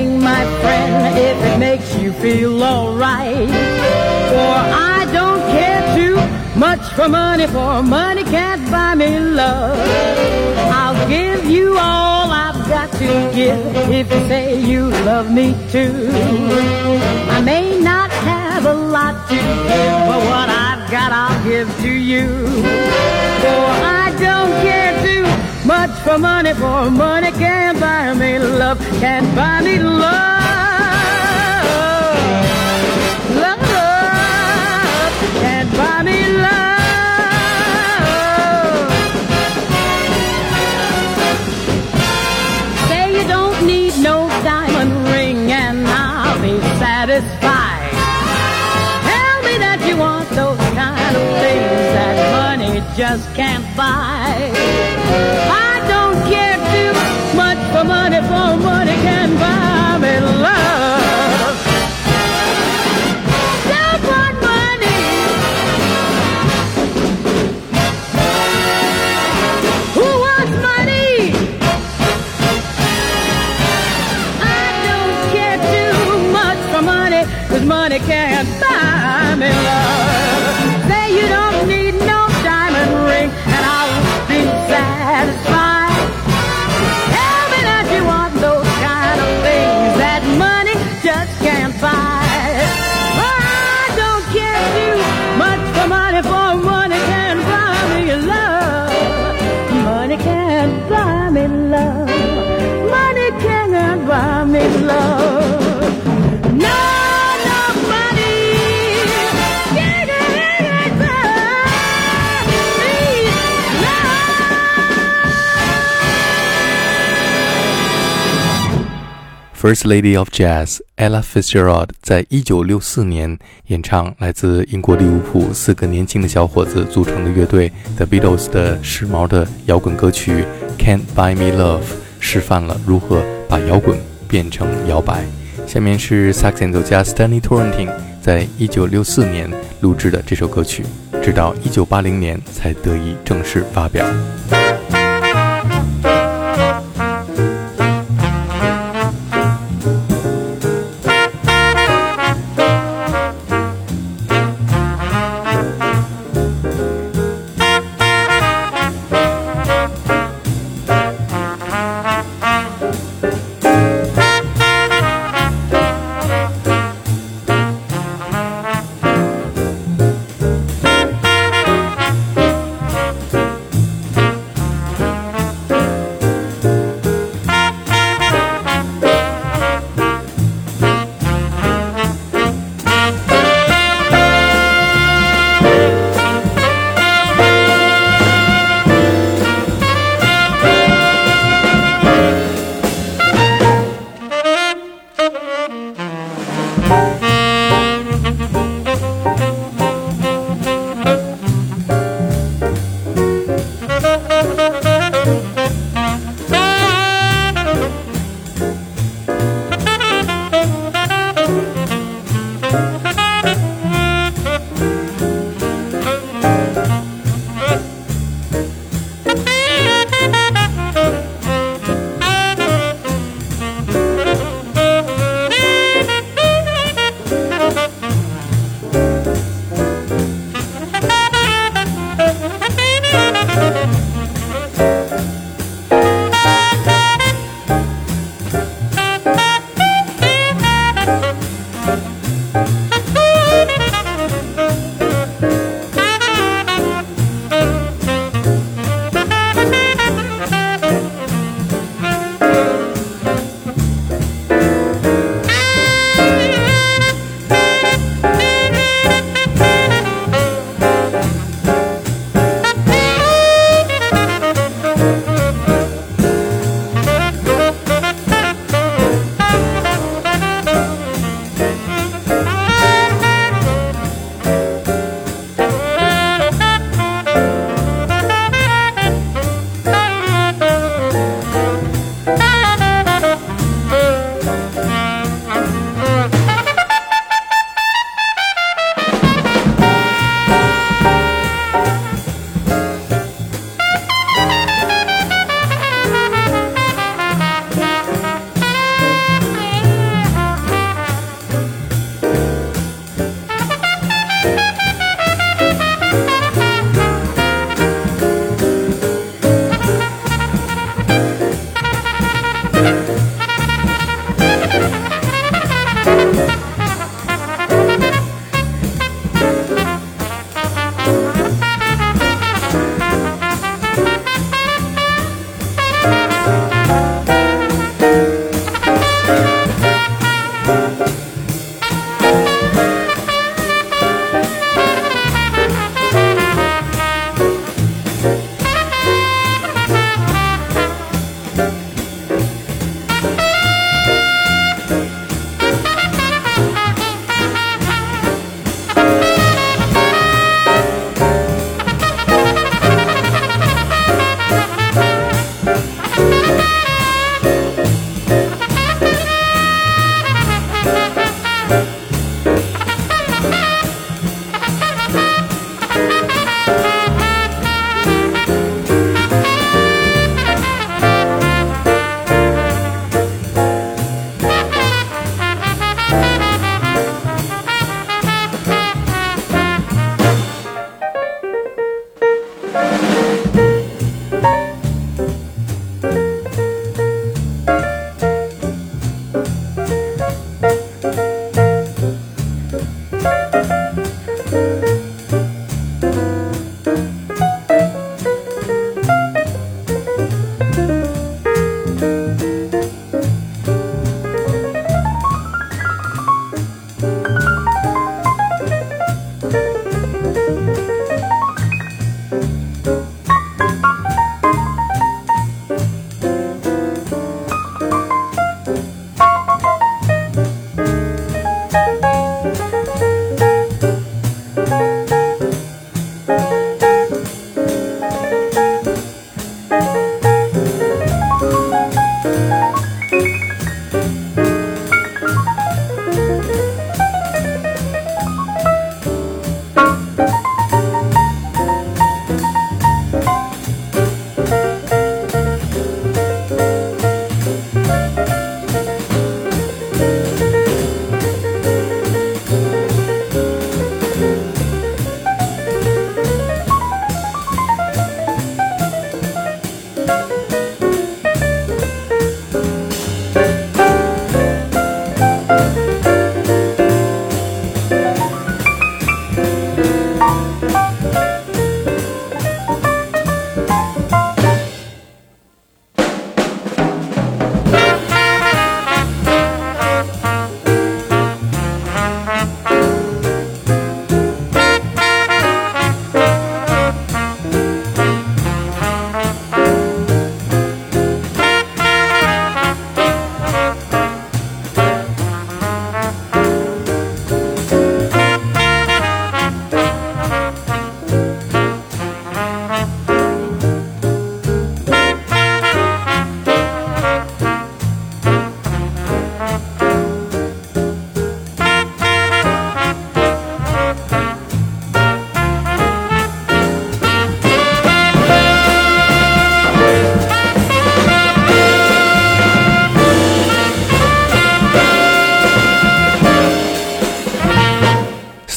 my friend, if it makes you feel alright. For I don't care too much for money, for money can't buy me love. I'll give you all I've got to give if you say you love me too. I may not have a lot to give, but what I've got I'll give to you. For I don't care for money, for money can't buy me love, can't buy me love. Just can't buy. I don't care too much for money, for money can buy First Lady of Jazz Ella Fitzgerald 在一九六四年演唱来自英国利物浦四个年轻的小伙子组成的乐队 The Beatles 的时髦的摇滚歌曲《Can't Buy Me Love》，示范了如何把摇滚变成摇摆。下面是萨克斯演奏家 Stanley Torrentine 在一九六四年录制的这首歌曲，直到一九八零年才得以正式发表。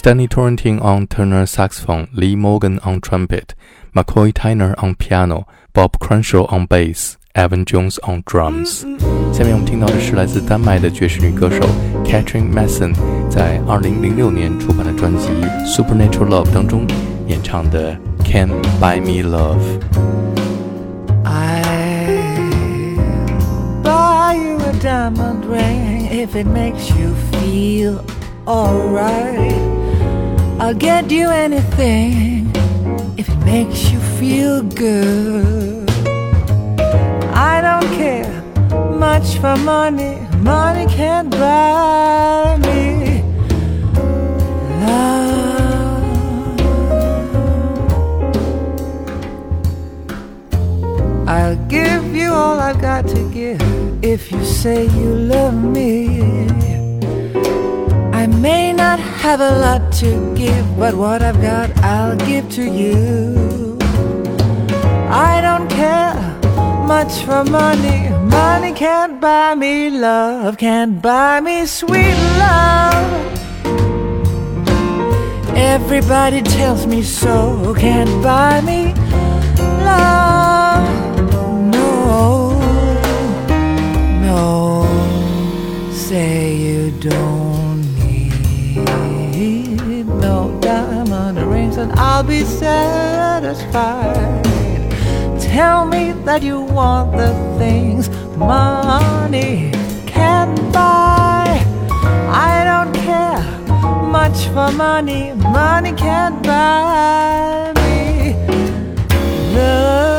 Stanley Turrentine on tenor saxophone, Lee Morgan on trumpet, McCoy Tyner on piano, Bob Cranshaw on bass, Evan Jones on drums。下面我们听到的是来自丹麦的爵士女歌手 Kathrine Madsen 在2006年出版的专辑《Supernatural Love》当中演唱的《Can Buy Me Love》。Buy you a diamond ring if it makes you feel alright. I'll get you anything if it makes you feel good. I don't care much for money, money can't buy me love. I'll give you all I've got to give if you say you love me. I may not have a lot to give, but what I've got I'll give to you. I don't care much for money. Money can't buy me love, can't buy me sweet love. Everybody tells me so, can't buy me love. No, no, say you don't and I'll be satisfied. Tell me that you want the things money can buy. I don't care much for money. Money can't buy me love.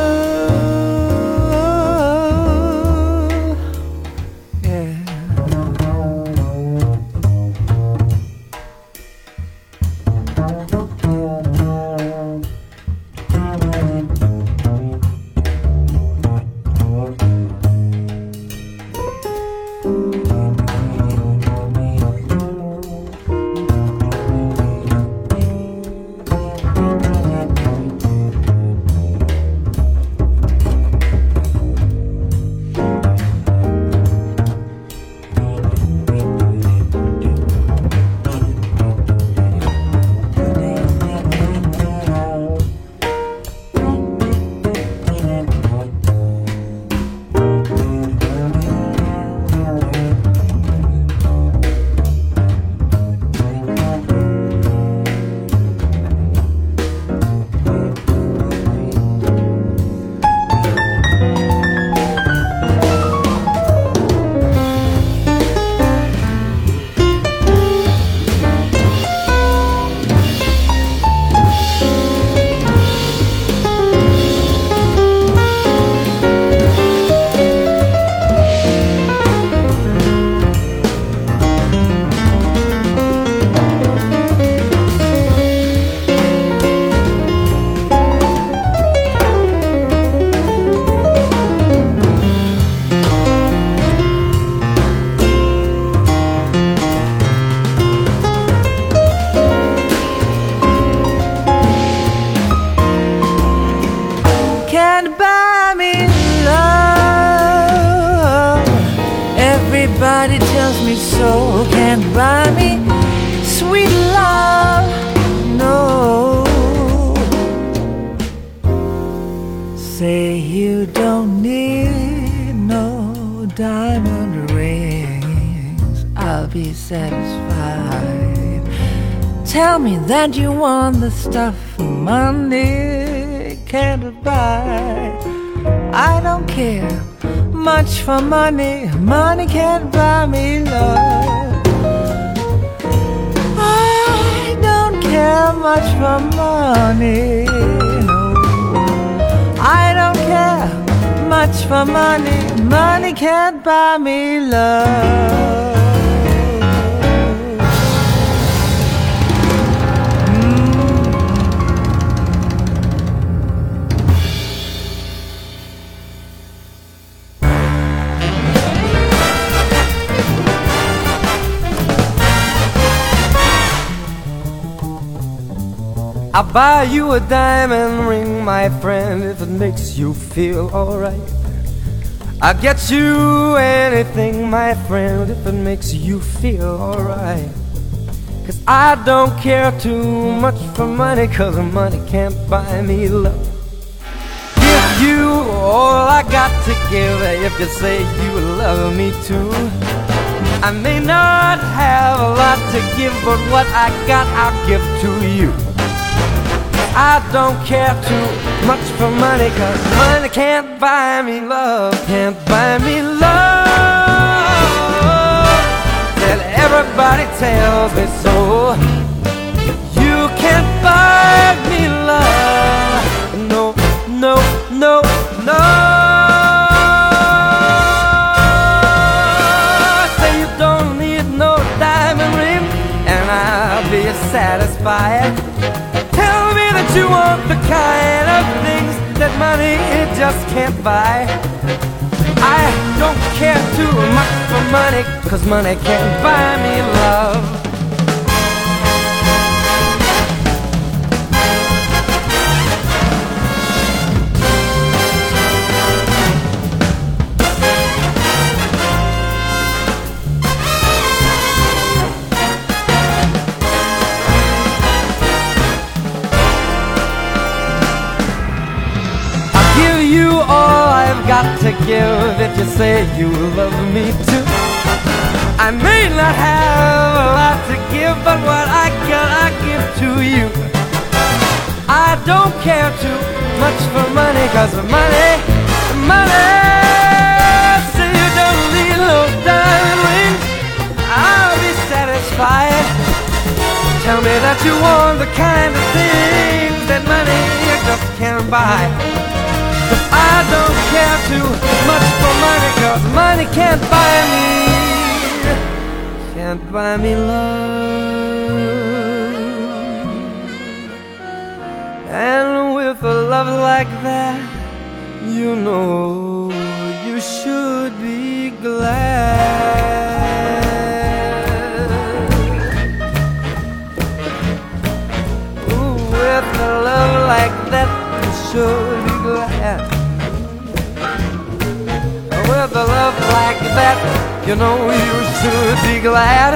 Satisfied. Tell me that you want the stuff money can't buy. I don't care much for money, money can't buy me love. I don't care much for money. I don't care much for money, money can't buy me love. I'll buy you a diamond ring, my friend, if it makes you feel alright. I'll get you anything, my friend, if it makes you feel alright. Cause I don't care too much for money, cause money can't buy me love. Give you all I got to give if you say you love me too. I may not have a lot to give, but what I got I'll give to you. I don't care too much for money Cause money can't buy me love Can't buy me love. And everybody tells me so. You can't buy me love No, no, no, no. Say you don't need no diamond ring And I'll be satisfied you want the kind of things that money it just can't buy. I don't care too much for money, cause money can't buy me love. Got to give if you say you love me too. I may not have a lot to give, but what I got, I give to you. I don't care too much for money, cause of money, money. Say you don't need no diamond I'll be satisfied. Tell me that you want the kind of things that money just can't buy. I don't care too much for money Cause money can't buy me Can't buy me love. And with a love like that You know you should be glad. Ooh, with a love like that You should with a love like that, you know you should be glad.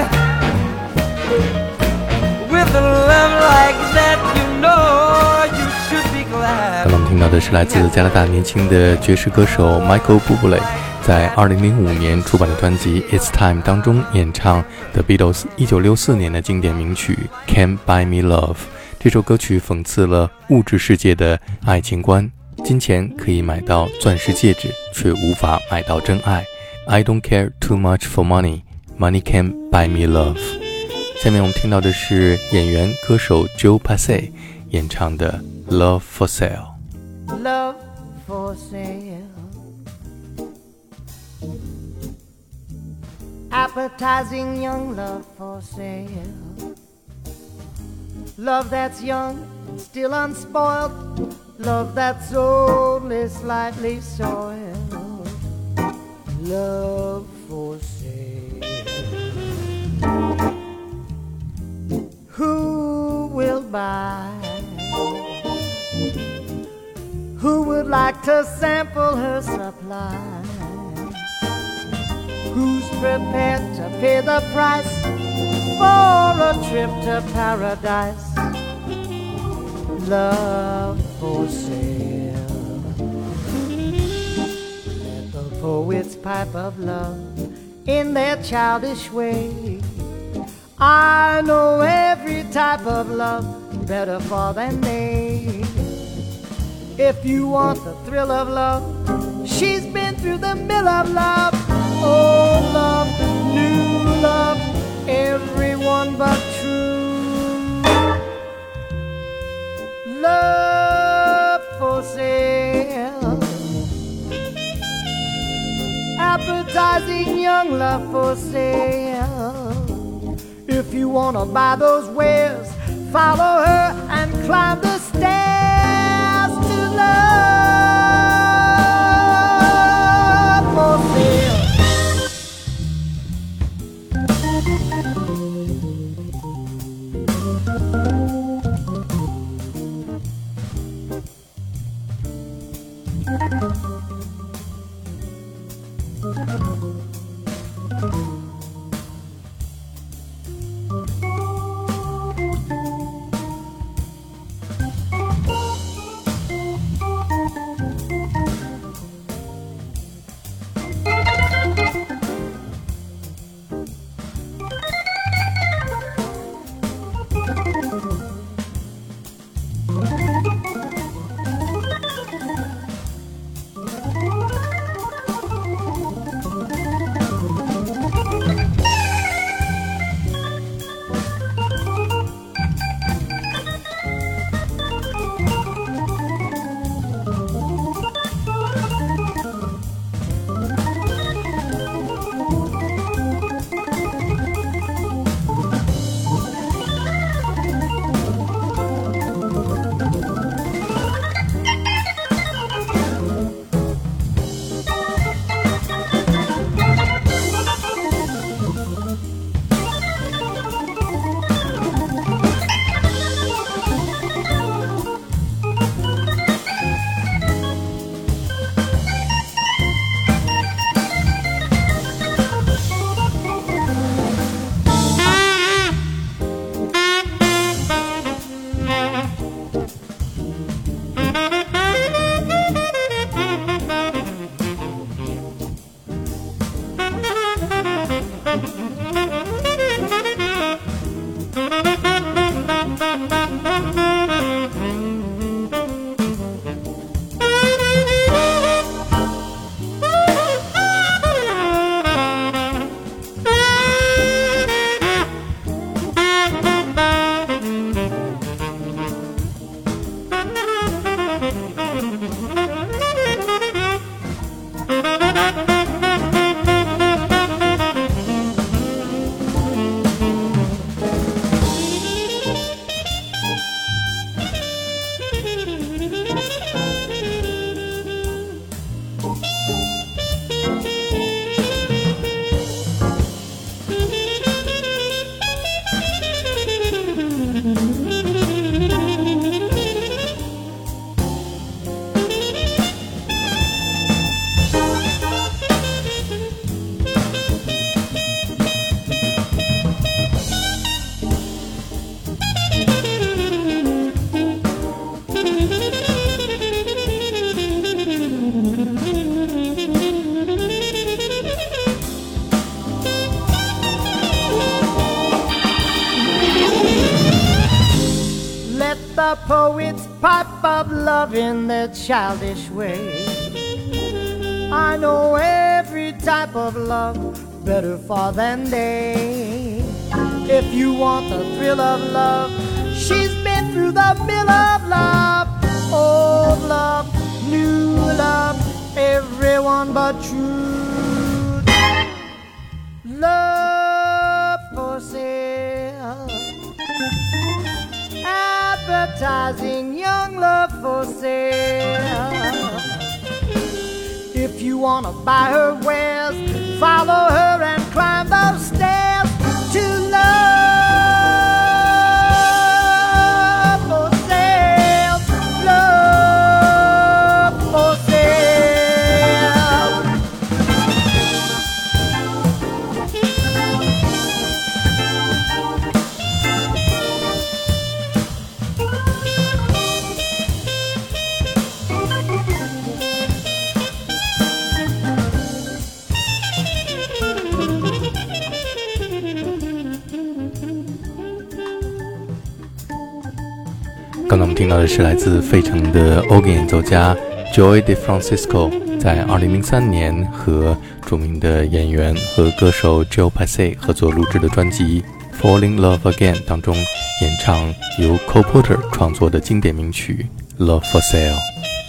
With a love like that, you know you should be glad. 刚刚听到的是来自加拿大年轻的爵士歌手 Michael Bublé 在2005年出版的专辑《It's Time》当中演唱 The Beatles 1964年的经典名曲《Can't Buy Me Love》。这首歌曲讽刺了物质世界的爱情观。金钱可以买到钻石戒指，却无法买到真爱。I don't care too much for money, money can buy me love。下面我们听到的是演员歌手 Joe Pesci 演唱的《Love for Sale》。Love for sale. Appetizing young love for sale. Love that's young, still unspoiled. Love that's only slightly soiled. Love for sale. Who will buy? Who would like to sample her supply? Who's prepared to pay the price for a trip to paradise? Love for sale. Poets pipe of love in their childish way. I know every type of love better far than they. If you want the thrill of love, she's been through the mill of love. Oh, love, new love, everyone but true. Love Appetizing young love for sale. If you wanna buy those wares, follow her and climb the poets pipe up love in their childish way. I know every type of love better far than they. If you want the thrill of love, she's been through the mill of love. Old love, new love, everyone but true. Love advertising young love for sale. If you wanna buy her wares, follow her and climb those 是来自费城的 organ 演奏家 Joy DeFrancisco 在2003年和著名的演员和歌手 Joe Pace 合作录制的专辑《Falling Love Again》当中演唱由 Cole Porter 创作的经典名曲《Love for Sale》。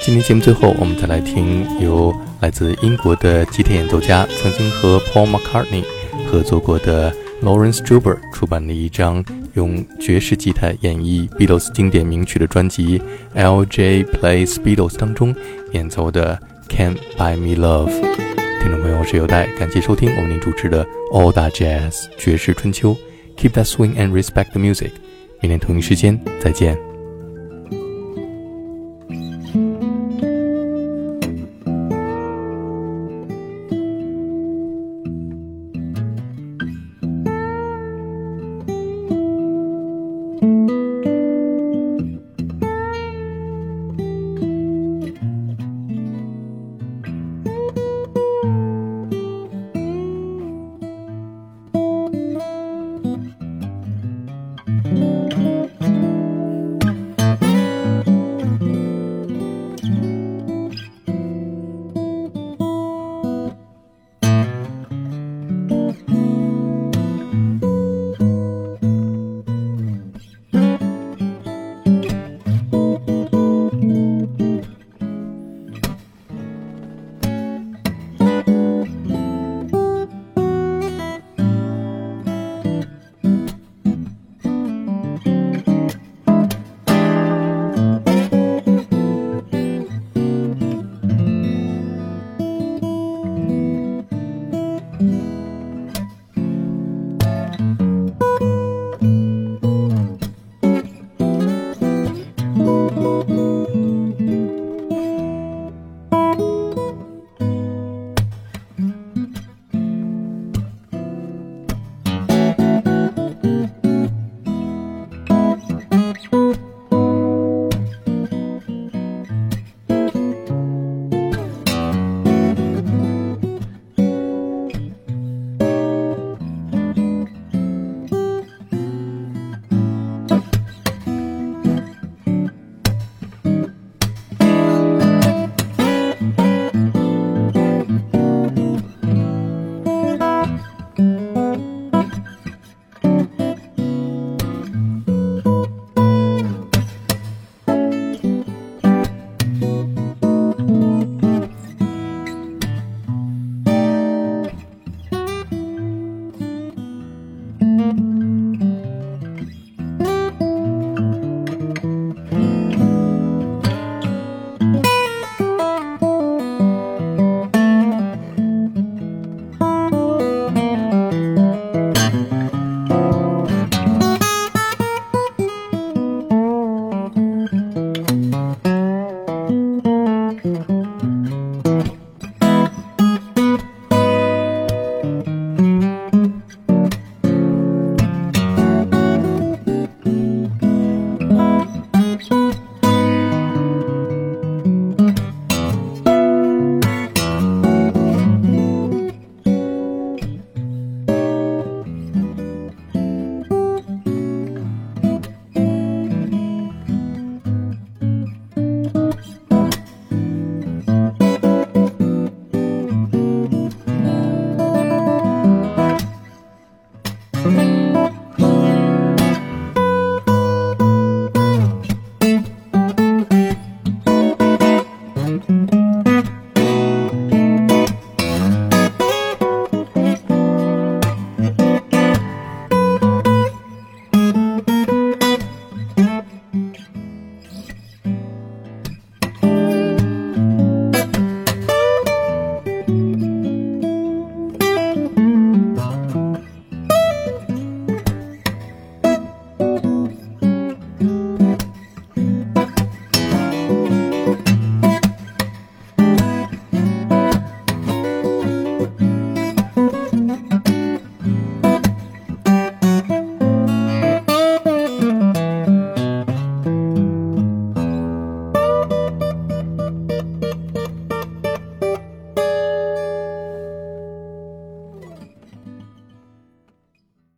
今天节目最后，我们再来听由来自英国的吉他演奏家曾经和 Paul McCartney 合作过的 Lawrence Juber 出版的一张。用爵士吉他演绎 Beatles 经典名曲的专辑《L.J. Plays Beatles》当中演奏的《Can't Buy Me Love》。听众朋友，我是尤代，感谢收听我为您主持的 All That Jazz 爵士春秋。Keep that swing and respect the music。明天同一时间再见。